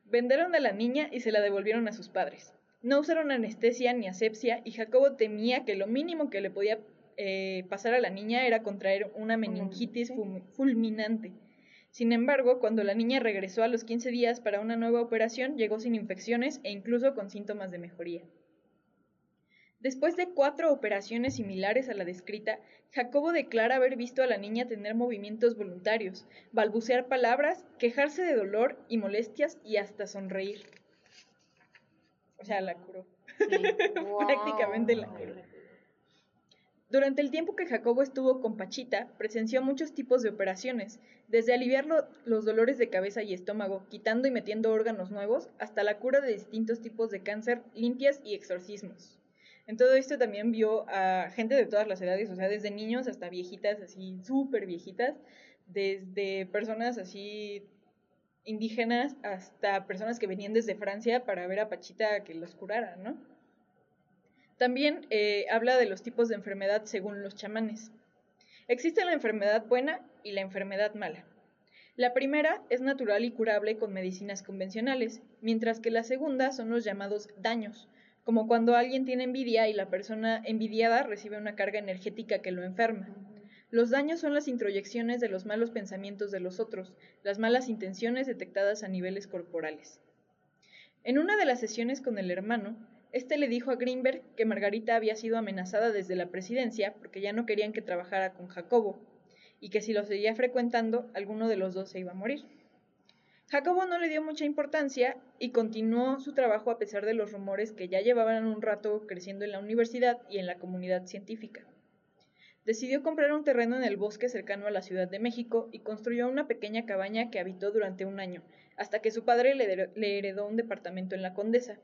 Vendaron a la niña y se la devolvieron a sus padres. No usaron anestesia ni asepsia y Jacobo temía que lo mínimo que le podía eh, pasar a la niña era contraer una meningitis fulminante. Sin embargo, cuando la niña regresó a los 15 días para una nueva operación, llegó sin infecciones e incluso con síntomas de mejoría. Después de cuatro operaciones similares a la descrita, Jacobo declara haber visto a la niña tener movimientos voluntarios, balbucear palabras, quejarse de dolor y molestias y hasta sonreír. O sea, la curó. Prácticamente la curó. Durante el tiempo que Jacobo estuvo con Pachita, presenció muchos tipos de operaciones, desde aliviar lo- los dolores de cabeza y estómago, quitando y metiendo órganos nuevos, hasta la cura de distintos tipos de cáncer, limpias y exorcismos. En todo esto también vio a gente de todas las edades, o sea, desde niños hasta viejitas, así súper viejitas, desde personas así indígenas hasta personas que venían desde Francia para ver a Pachita que los curara, ¿no? También eh, habla de los tipos de enfermedad según los chamanes. Existe la enfermedad buena y la enfermedad mala. La primera es natural y curable con medicinas convencionales, mientras que la segunda son los llamados daños, como cuando alguien tiene envidia y la persona envidiada recibe una carga energética que lo enferma. Los daños son las introyecciones de los malos pensamientos de los otros, las malas intenciones detectadas a niveles corporales. En una de las sesiones con el hermano, este le dijo a Greenberg que Margarita había sido amenazada desde la presidencia porque ya no querían que trabajara con Jacobo, y que si lo seguía frecuentando, alguno de los dos se iba a morir. Jacobo no le dio mucha importancia y continuó su trabajo a pesar de los rumores que ya llevaban un rato creciendo en la universidad y en la comunidad científica. Decidió comprar un terreno en el bosque cercano a la Ciudad de México y construyó una pequeña cabaña que habitó durante un año, hasta que su padre le, le heredó un departamento en la Condesa.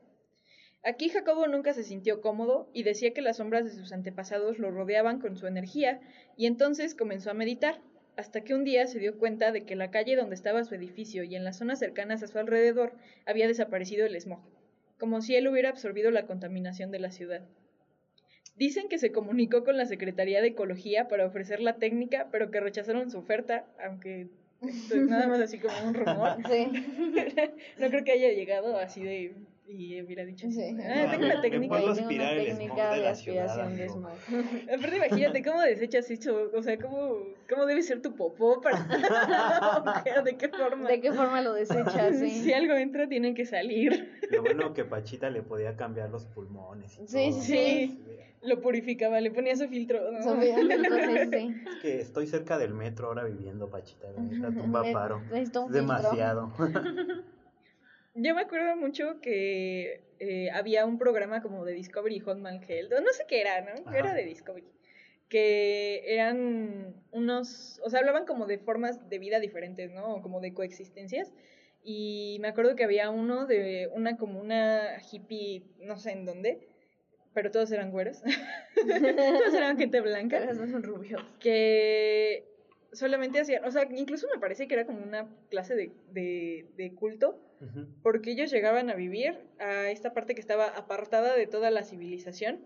Aquí Jacobo nunca se sintió cómodo y decía que las sombras de sus antepasados lo rodeaban con su energía y entonces comenzó a meditar, hasta que un día se dio cuenta de que la calle donde estaba su edificio y en las zonas cercanas a su alrededor había desaparecido el smog, como si él hubiera absorbido la contaminación de la ciudad. Dicen que se comunicó con la Secretaría de Ecología para ofrecer la técnica, pero que rechazaron su oferta, aunque Entonces, nada más así como un rumor. Sí. no creo que haya llegado así de y hubiera dicho Sí. ah, tengo la técnica. tengo una técnica de de aspiración de smog. Aparte, imagínate cómo desechas eso, o sea, cómo, cómo debe ser tu popó para de qué forma. ¿De qué forma lo desechas? Sí. Si algo entra, tiene que salir. Lo bueno que Pachita le podía cambiar los pulmones. y Sí, todo. sí. Lo purificaba, le ponía su filtro. ¿no? Sofía, entonces, sí. Es que estoy cerca del metro ahora viviendo, Pachita. La neta, tumba paro. Es filtro. demasiado. Yo me acuerdo mucho que eh, había un programa como de Discovery Hotman Health, o no sé qué era, ¿no? Ajá. Era de Discovery. Que eran unos, o sea, hablaban como de formas de vida diferentes, ¿no? O como de coexistencias. Y me acuerdo que había uno de una como una hippie, no sé en dónde, pero todos eran güeros. todos eran gente blanca Pero esos son rubios. que solamente hacían, o sea, incluso me parece que era como una clase de, de, de culto, Porque ellos llegaban a vivir a esta parte que estaba apartada de toda la civilización,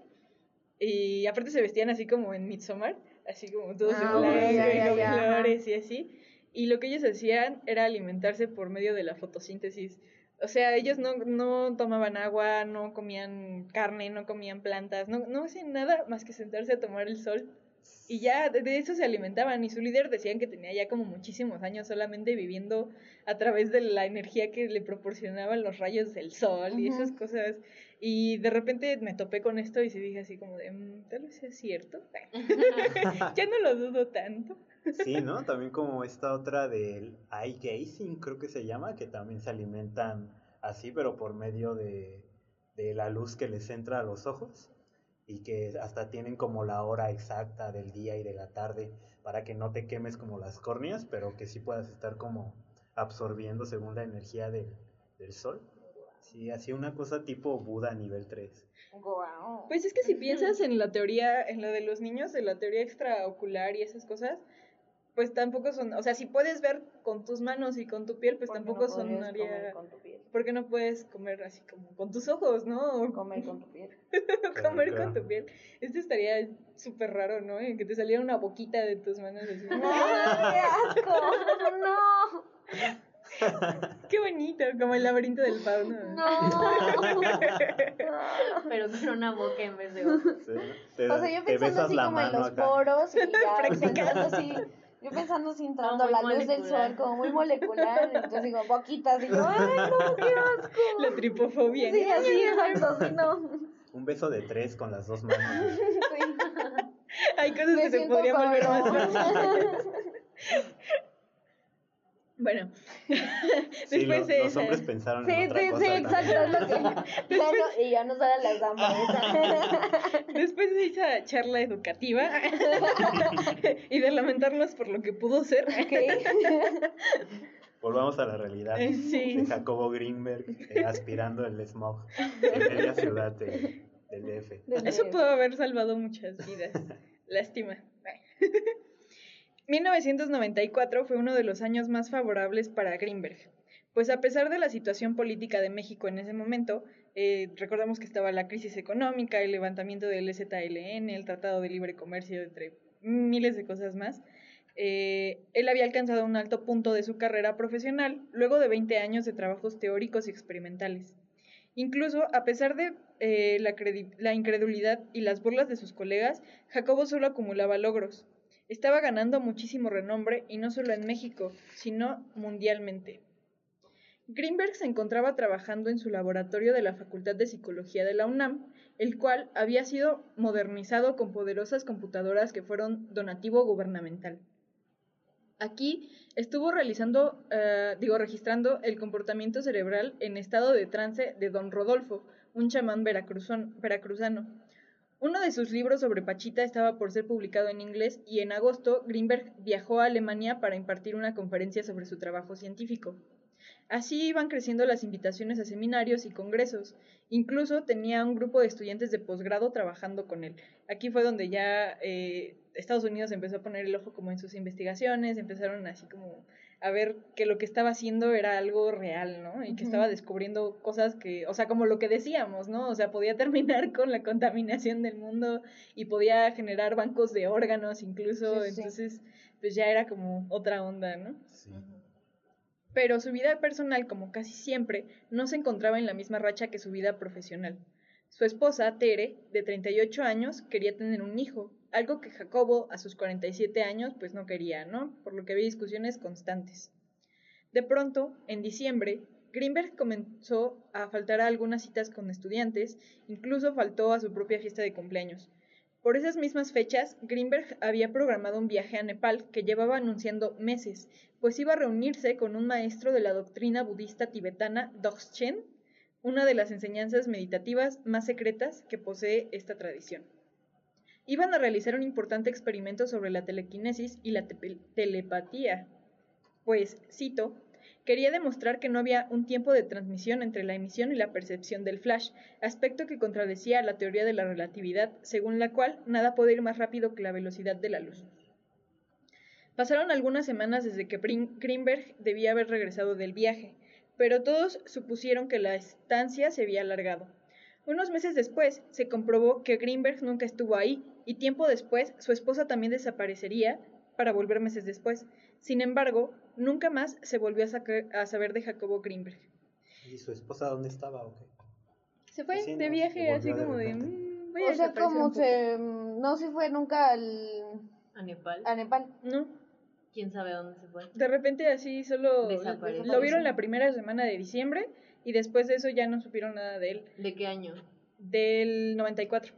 y aparte se vestían así como en Midsommar, así como todos Ah, en blanco, ya, y con ya, flores y así, y lo que ellos hacían era alimentarse por medio de la fotosíntesis. O sea, ellos no, no tomaban agua, no comían carne, no comían plantas, no, no hacían nada más que sentarse a tomar el sol. Y ya de, eso se alimentaban. Y su líder decían que tenía ya como muchísimos años solamente viviendo a través de la energía que le proporcionaban los rayos del sol y esas cosas. Y de repente me topé con esto y se dije así como de, "Mm, tal vez sea cierto. ya no lo dudo tanto. Sí, ¿no? También como esta otra del eye gazing, creo que se llama, que también se alimentan así, pero por medio de, de la luz que les entra a los ojos y que hasta tienen como la hora exacta del día y de la tarde para que no te quemes como las córneas, pero que sí puedas estar como absorbiendo según la energía del, del sol. Sí, así una cosa tipo Buda nivel 3. Guau. Pues es que si piensas en la teoría, en lo de los niños, en la teoría extraocular y esas cosas, pues tampoco son, o sea, si puedes ver con tus manos y con tu piel, pues no tampoco podrías sonaría, comer con tu piel. porque no puedes comer así como con tus ojos, ¿no? O Comer con tu piel. comer claro. con tu piel. Esto estaría súper raro, ¿no? En que te saliera una boquita de tus manos así. ¡Ay, qué asco! ¡No! Qué bonito, como el laberinto del fauno. ¡No! Pero con una boca en vez de ojos. Sí, ¿no? Te, O sea, yo pensando así como en los acá. poros y ya, así, yo pensando así entrando Como la luz del sol como muy molecular, entonces digo, boquitas, y yo, ¡ay, no, qué asco! La tripofobia. Sí, así, exacto, sí, no. Un beso de tres con las dos manos. Sí. Hay cosas Me que se podrían volver más. Bueno, Sí, después lo- de los esa- hombres pensaron Sí, en otra sí, cosa sí, exacto, que. Ya no, y ya no salen las damas. Después de esa charla educativa y de lamentarnos por lo que pudo ser, Volvamos a la realidad. Eh, sí. De Jacobo Greenberg eh, aspirando el smog en media ciudad de- del DF. eso pudo haber salvado muchas vidas. Lástima. 1994 fue uno de los años más favorables para Greenberg, pues a pesar de la situación política de México en ese momento, eh, recordamos que estaba la crisis económica, el levantamiento del ZLN, el Tratado de Libre Comercio, entre miles de cosas más, eh, él había alcanzado un alto punto de su carrera profesional luego de 20 años de trabajos teóricos y experimentales. Incluso, a pesar de eh, la, la incredulidad y las burlas de sus colegas, Jacobo solo acumulaba logros. Estaba ganando muchísimo renombre y no solo en México, sino mundialmente. Greenberg se encontraba trabajando en su laboratorio de la Facultad de Psicología de la UNAM, el cual había sido modernizado con poderosas computadoras que fueron donativo gubernamental. Aquí estuvo realizando, eh, digo, registrando el comportamiento cerebral en estado de trance de don Rodolfo, un chamán veracruzano. Uno de sus libros sobre Pachita estaba por ser publicado en inglés y en agosto Greenberg viajó a Alemania para impartir una conferencia sobre su trabajo científico. Así iban creciendo las invitaciones a seminarios y congresos. Incluso tenía un grupo de estudiantes de posgrado trabajando con él. Aquí fue donde ya eh, Estados Unidos empezó a poner el ojo como en sus investigaciones, empezaron así como a ver que lo que estaba haciendo era algo real, ¿no? Y que estaba descubriendo cosas que, o sea, como lo que decíamos, ¿no? O sea, podía terminar con la contaminación del mundo y podía generar bancos de órganos incluso, entonces, pues ya era como otra onda, ¿no? Sí. Pero su vida personal, como casi siempre, no se encontraba en la misma racha que su vida profesional. Su esposa, Tere, de 38 años, quería tener un hijo, algo que Jacobo a sus 47 años pues no quería, ¿no? Por lo que había discusiones constantes. De pronto, en diciembre, Greenberg comenzó a faltar a algunas citas con estudiantes, incluso faltó a su propia fiesta de cumpleaños. Por esas mismas fechas, Greenberg había programado un viaje a Nepal que llevaba anunciando meses, pues iba a reunirse con un maestro de la doctrina budista tibetana Dzogchen, una de las enseñanzas meditativas más secretas que posee esta tradición iban a realizar un importante experimento sobre la telequinesis y la telepatía. Pues, cito, quería demostrar que no había un tiempo de transmisión entre la emisión y la percepción del flash, aspecto que contradecía la teoría de la relatividad, según la cual nada puede ir más rápido que la velocidad de la luz. Pasaron algunas semanas desde que Greenberg debía haber regresado del viaje, pero todos supusieron que la estancia se había alargado. Unos meses después se comprobó que Greenberg nunca estuvo ahí y tiempo después su esposa también desaparecería para volver meses después. Sin embargo, nunca más se volvió a, saber de Jacobo Greenberg. ¿Y su esposa dónde estaba o qué? Se fue de viaje, así como de... Mm, o sea, como se... No se fue nunca al... ¿A Nepal? A Nepal. No. ¿Quién sabe dónde se fue? De repente así solo... Lo vieron la primera semana de diciembre y después de eso ya no supieron nada de él. ¿De qué año? Del 94.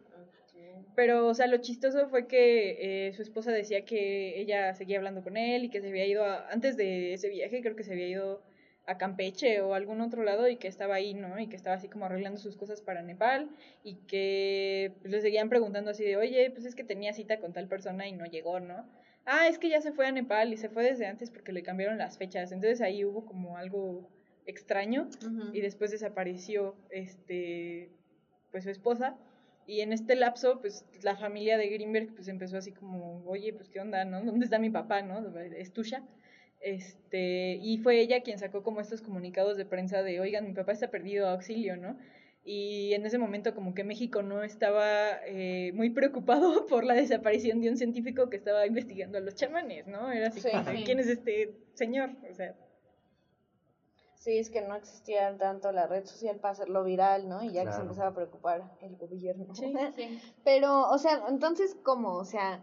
Pero, o sea, lo chistoso fue que eh, su esposa decía que ella seguía hablando con él y que se había ido antes de ese viaje, creo que se había ido a Campeche o algún otro lado y que estaba ahí, ¿no? Y que estaba así como arreglando sus cosas para Nepal y que pues, le seguían preguntando así de, oye, pues es que tenía cita con tal persona y no llegó, ¿no? Ah, es que ya se fue a Nepal y se fue desde antes porque le cambiaron las fechas. Entonces ahí hubo como algo extraño y después desapareció este pues su esposa y en este lapso, pues la familia de Greenberg pues empezó así como, oye, pues qué onda, ¿no? ¿Dónde está mi papá, no? Es tuya. Este, y fue ella quien sacó como estos comunicados de prensa de, oigan, mi papá está perdido, auxilio, ¿no? Y en ese momento como que México no estaba eh, muy preocupado por la desaparición de un científico que estaba investigando a los chamanes, ¿no? Era así como, ¿quién es este señor? O sea, Sí, es que no existía tanto la red social para hacerlo viral, ¿no? Y ya que se empezaba a preocupar el gobierno. Sí, sí. Pero, o sea, entonces, ¿cómo? O sea,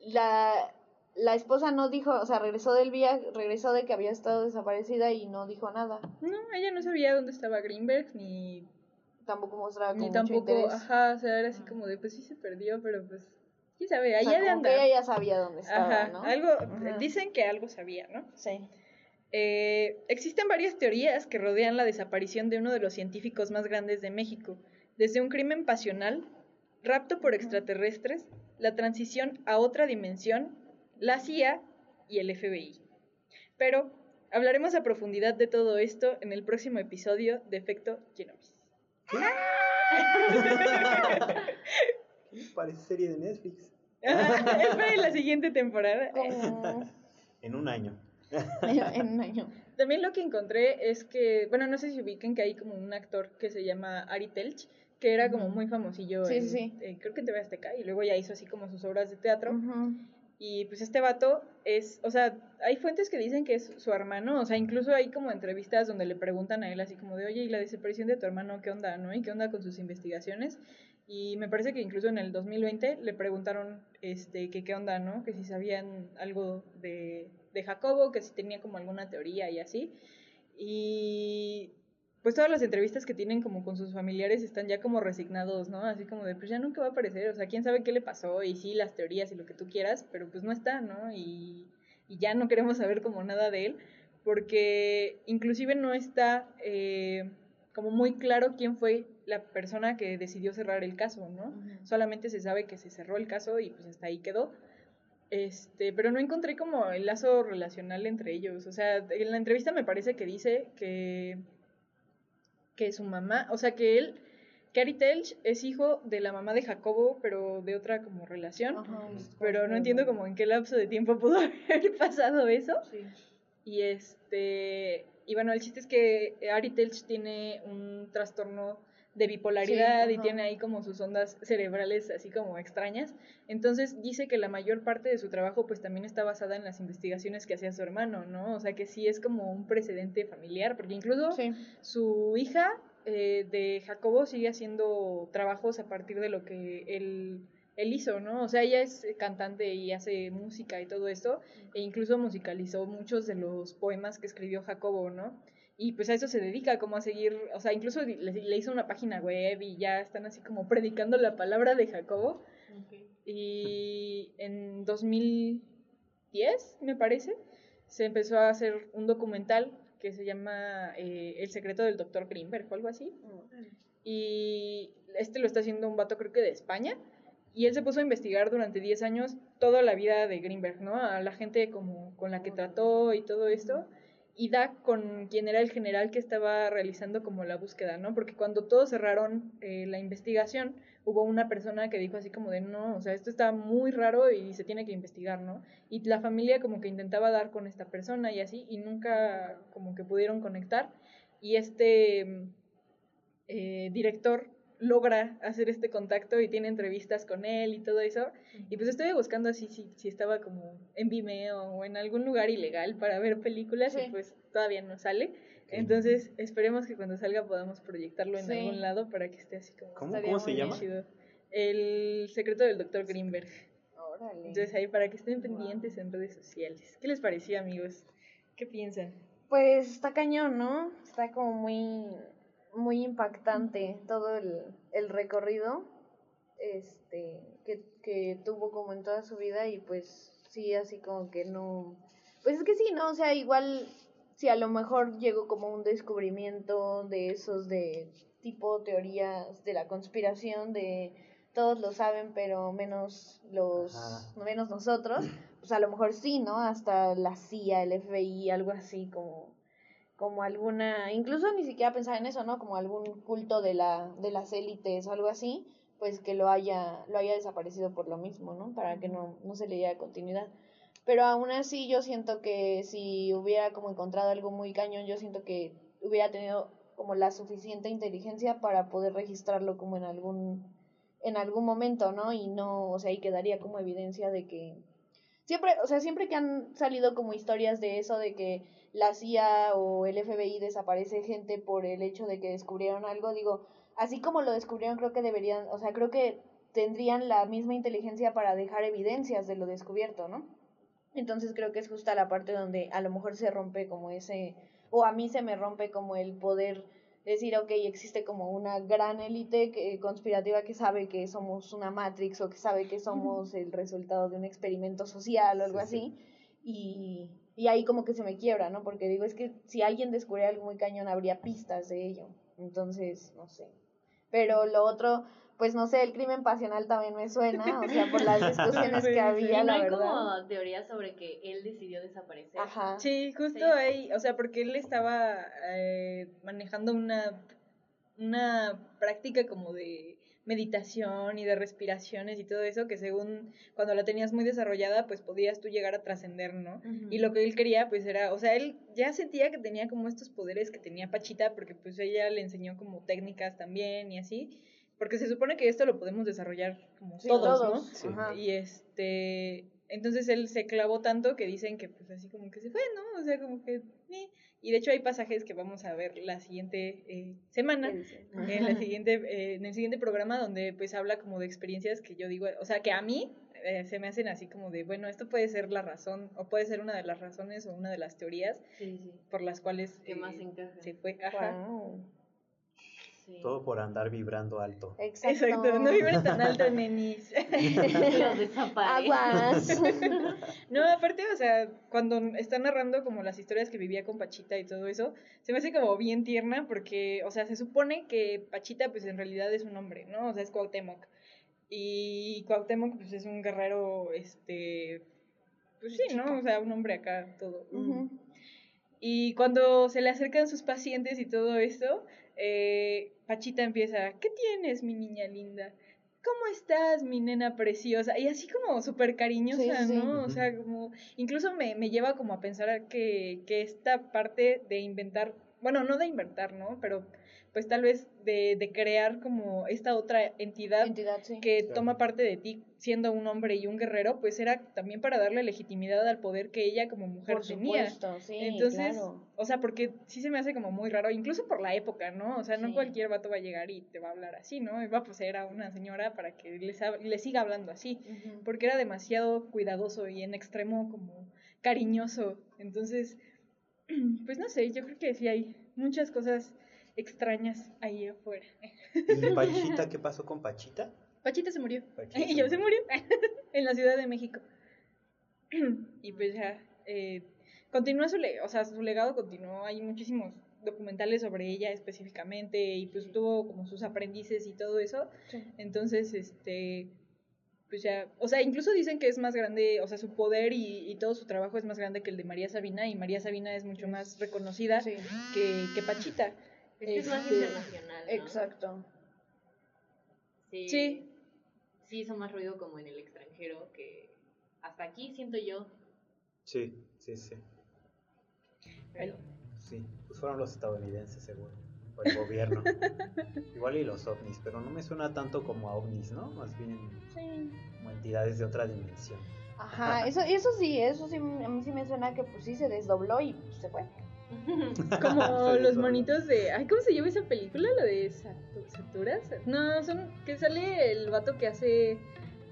la, la esposa no dijo, o sea, regresó del viaje, regresó de que había estado desaparecida y no dijo nada. No, ella no sabía dónde estaba Greenberg, ni... Tampoco mostraba como Ni tampoco, ajá, o sea, era así como de, pues sí se perdió, pero pues... ¿Quién sabe? Allá de andar. ella ya sabía dónde estaba, ajá, algo, dicen que algo sabía, ¿no? Sí. Eh, existen varias teorías que rodean la desaparición de uno de los científicos más grandes de México, desde un crimen pasional, rapto por extraterrestres, la transición a otra dimensión, la CIA y el FBI. Pero hablaremos a profundidad de todo esto en el próximo episodio de Efecto Genovis. Parece serie de Netflix. es la siguiente temporada. en un año. En un año. También lo que encontré es que, bueno, no sé si ubiquen que hay como un actor que se llama Ari Telch, que era como muy famosillo. Sí, sí. creo que en TV Azteca, y luego ya hizo así como sus obras de teatro. Y pues este vato es, o sea, hay fuentes que dicen que es su hermano, o sea, incluso hay como entrevistas donde le preguntan a él así como de, oye, ¿y la desaparición de tu hermano qué onda, no? ¿Y qué onda con sus investigaciones? Y me parece que incluso en el 2020 le preguntaron este, que qué onda, ¿no? Que si sabían algo de, de Jacobo, que si tenía como alguna teoría y así. Y pues todas las entrevistas que tienen como con sus familiares están ya como resignados, ¿no? Así como de, pues ya nunca va a aparecer, o sea, quién sabe qué le pasó y sí, las teorías y lo que tú quieras, pero pues no está, ¿no? Y, y ya no queremos saber como nada de él, porque inclusive no está eh, como muy claro quién fue la persona que decidió cerrar el caso, ¿no? Solamente se sabe que se cerró el caso y pues hasta ahí quedó. Este, pero no encontré como el lazo relacional entre ellos. O sea, en la entrevista me parece que dice que, que su mamá, o sea, que él, Cary Telch es hijo de la mamá de Jacobo, pero de otra como relación. pero no entiendo como en qué lapso de tiempo pudo haber pasado eso. Y este, y bueno, el chiste es que Ari Telch tiene un trastorno de bipolaridad Sí, y tiene ahí como sus ondas cerebrales así como extrañas. Entonces dice que la mayor parte de su trabajo pues también está basada en las investigaciones que hacía su hermano, ¿no? O sea que sí es como un precedente familiar, porque incluso Sí. su hija eh, de Jacobo sigue haciendo trabajos a partir de lo que él, él hizo, ¿no? O sea, ella es cantante y hace música y todo esto, e incluso musicalizó muchos de los poemas que escribió Jacobo, ¿no? Y pues a eso se dedica, como a seguir, o sea, incluso le, le hizo una página web y ya están así como predicando la palabra de Jacobo. Y en 2010, me parece, se empezó a hacer un documental que se llama eh, El secreto del doctor Greenberg o algo así. Y este lo está haciendo un vato creo que de España. Y él se puso a investigar durante 10 años toda la vida de Greenberg, ¿no? A la gente como con la que trató y todo esto. Y da con quien era el general que estaba realizando como la búsqueda, ¿no? Porque cuando todos cerraron eh, la investigación, hubo una persona que dijo así como de, no, o sea, esto está muy raro y se tiene que investigar, ¿no? Y la familia como que intentaba dar con esta persona y así, y nunca como que pudieron conectar. Y este eh, director logra hacer este contacto y tiene entrevistas con él y todo eso. Y pues estoy buscando así si, si estaba como en Vimeo o en algún lugar ilegal para ver películas Sí. y pues todavía no sale. Entonces esperemos que cuando salga podamos proyectarlo en Sí. algún lado para que esté así como... ¿Cómo, se muy llama? chido. El secreto del doctor Greenberg. Órale. Entonces ahí para que estén pendientes en redes sociales. ¿Qué les pareció amigos? ¿Qué piensan? Pues está cañón, ¿no? Está como muy, muy impactante todo el, el recorrido este, que, que tuvo como en toda su vida y pues sí, así como que no... Pues es que sí, ¿no? O sea, igual si a lo mejor llegó como un descubrimiento de esos de tipo teorías de la conspiración de todos lo saben pero menos los Ajá. menos nosotros pues a lo mejor sí no hasta la CIA el FBI algo así como como alguna incluso ni siquiera pensar en eso no como algún culto de la de las élites o algo así pues que lo haya lo haya desaparecido por lo mismo no para que no no se le diera continuidad. Pero aún así yo siento que si hubiera como encontrado algo muy cañón yo siento que hubiera tenido como la suficiente inteligencia para poder registrarlo como en algún en algún momento, ¿no? Y no, o sea, y quedaría como evidencia de que siempre, o sea, siempre que han salido como historias de eso de que la CIA o el FBI desaparece gente por el hecho de que descubrieron algo, digo, así como lo descubrieron, creo que deberían, o sea, creo que tendrían la misma inteligencia para dejar evidencias de lo descubierto, ¿no? Entonces creo que es justa la parte donde a lo mejor se rompe como ese, o a mí se me rompe como el poder decir, ok, existe como una gran élite que- conspirativa que sabe que somos una Matrix o que sabe que somos el resultado de un experimento social o algo Sí, sí. así, y, y ahí como que se me quiebra, ¿no? Porque digo, es que si alguien descubriera algo muy cañón, habría pistas de ello. Entonces, no sé. Pero lo otro, pues no sé, el crimen pasional también me suena, o sea, por las discusiones Sí, que sí. había, ¿Y no la hay verdad. como teoría sobre que él decidió desaparecer? Ajá. Sí, justo Sí. ahí, o sea, porque él estaba eh, manejando una, una práctica como de meditación y de respiraciones y todo eso, que según cuando la tenías muy desarrollada, pues podías tú llegar a trascender, ¿no? Y lo que él quería, pues era, o sea, él ya sentía que tenía como estos poderes que tenía Pachita, porque pues ella le enseñó como técnicas también y así, porque se supone que esto lo podemos desarrollar como Sí, todos, todos. Sí. Ajá. ¿no? Y este, entonces él se clavó tanto que dicen que pues así como que se fue, ¿no? O sea, como que... eh. Y de hecho hay pasajes que vamos a ver la siguiente eh, semana en la siguiente eh, en el siguiente programa donde pues habla como de experiencias que yo digo o sea que a mí eh, se me hacen así como de bueno esto puede ser la razón o puede ser una de las razones o una de las teorías Sí, sí. por las cuales Que más eh, encaja. se fue ajá. Sí. Todo por andar vibrando alto. Exacto. exacto no vibres tan alto nenis Los. Aguas. no aparte o sea cuando está narrando como las historias que vivía con Pachita y todo eso se me hace como bien tierna porque o sea se supone que Pachita pues en realidad es un hombre no o sea es Cuauhtémoc y Cuauhtémoc pues es un guerrero este pues sí no o sea un hombre acá todo Ujú. Y cuando se le acercan sus pacientes y todo esto, eh, Pachita empieza, ¿qué tienes, mi niña linda? ¿cómo estás, mi nena preciosa? Y así como súper cariñosa, Sí, sí. ¿no? O sea, como, incluso me, me lleva como a pensar que, que esta parte de inventar, bueno, no de inventar, ¿no? Pero pues tal vez de, de crear como esta otra entidad Entidad, sí. que Claro. toma parte de ti siendo un hombre y un guerrero, pues era también para darle legitimidad al poder que ella como mujer Por tenía. supuesto, sí, Entonces, claro. o sea, porque sí se me hace como muy raro, incluso por la época, ¿no? O sea, no Sí. cualquier vato va a llegar y te va a hablar así, ¿no? Y va a poseer a una señora para que le siga hablando así, porque era demasiado cuidadoso y en extremo como cariñoso. Entonces, pues no sé, yo creo que sí hay muchas cosas extrañas ahí afuera. ¿Y Pachita? ¿Qué pasó con Pachita? Pachita se murió. Pachita Y yo se murió en la Ciudad de México. y pues ya, eh, continúa su, le o sea, su legado continuó, hay muchísimos documentales sobre ella específicamente y pues tuvo como sus aprendices y todo eso. Sí. Entonces, este, pues ya, o sea, incluso dicen que es más grande, o sea, su poder y, y todo su trabajo es más grande que el de María Sabina y María Sabina es mucho más reconocida Sí, que, que Pachita. Es que es más Este, internacional. ¿no? exacto. Sí. Sí. Sí hizo más ruido como en el extranjero que hasta aquí siento yo. Sí, sí, sí. Pero Sí, pues fueron los estadounidenses, seguro. O el gobierno. Igual y los ovnis, pero no me suena tanto como a ovnis, ¿no? Más bien como entidades de otra dimensión. Ajá, eso, eso sí, eso sí, a mí sí me suena que pues sí se desdobló y pues, se fue. Como los monitos de. Ay, ¿cómo se llama esa película? ¿La de Satu- Saturas? No, son. Que sale el vato que hace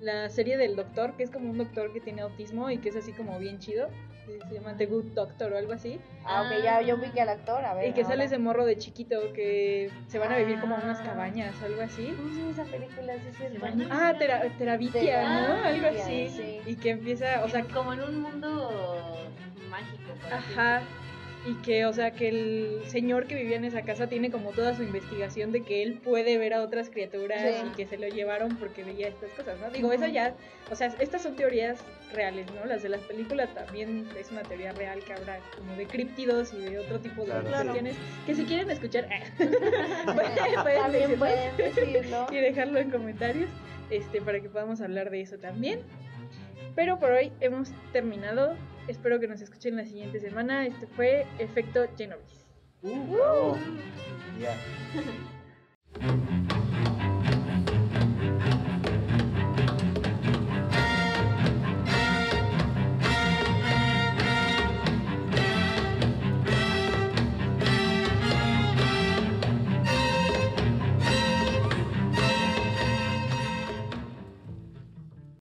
la serie del doctor, que es como un doctor que tiene autismo y que es así como bien chido. que Se llama The Good Doctor o algo así. Ah, ok, ya yo vi que al actor, a ver. Y que sale ese morro de chiquito que se van a vivir como a unas Ah. cabañas o algo así. ¿Cómo se llama esa película? Sí, es Se buena. van a- Ah, tera, Terabitia, ¿no? Algo así. sí. Y que empieza, o sea, como en un mundo mágico. Ajá. Y que, o sea, que el señor que vivía en esa casa tiene como toda su investigación de que él puede ver a otras criaturas Sí. y que se lo llevaron porque veía estas cosas, ¿no? Digo, eso ya, o sea, estas son teorías reales, ¿no? Las de las películas también es una teoría real que habrá como de críptidos y de otro tipo de Claro, que si quieren escuchar, pueden, pueden También decirlo pueden decirlo. y dejarlo en comentarios este, para que podamos hablar de eso también. Pero por hoy hemos terminado. Espero que nos escuchen la siguiente semana. Este fue Efecto Genovese. Uh.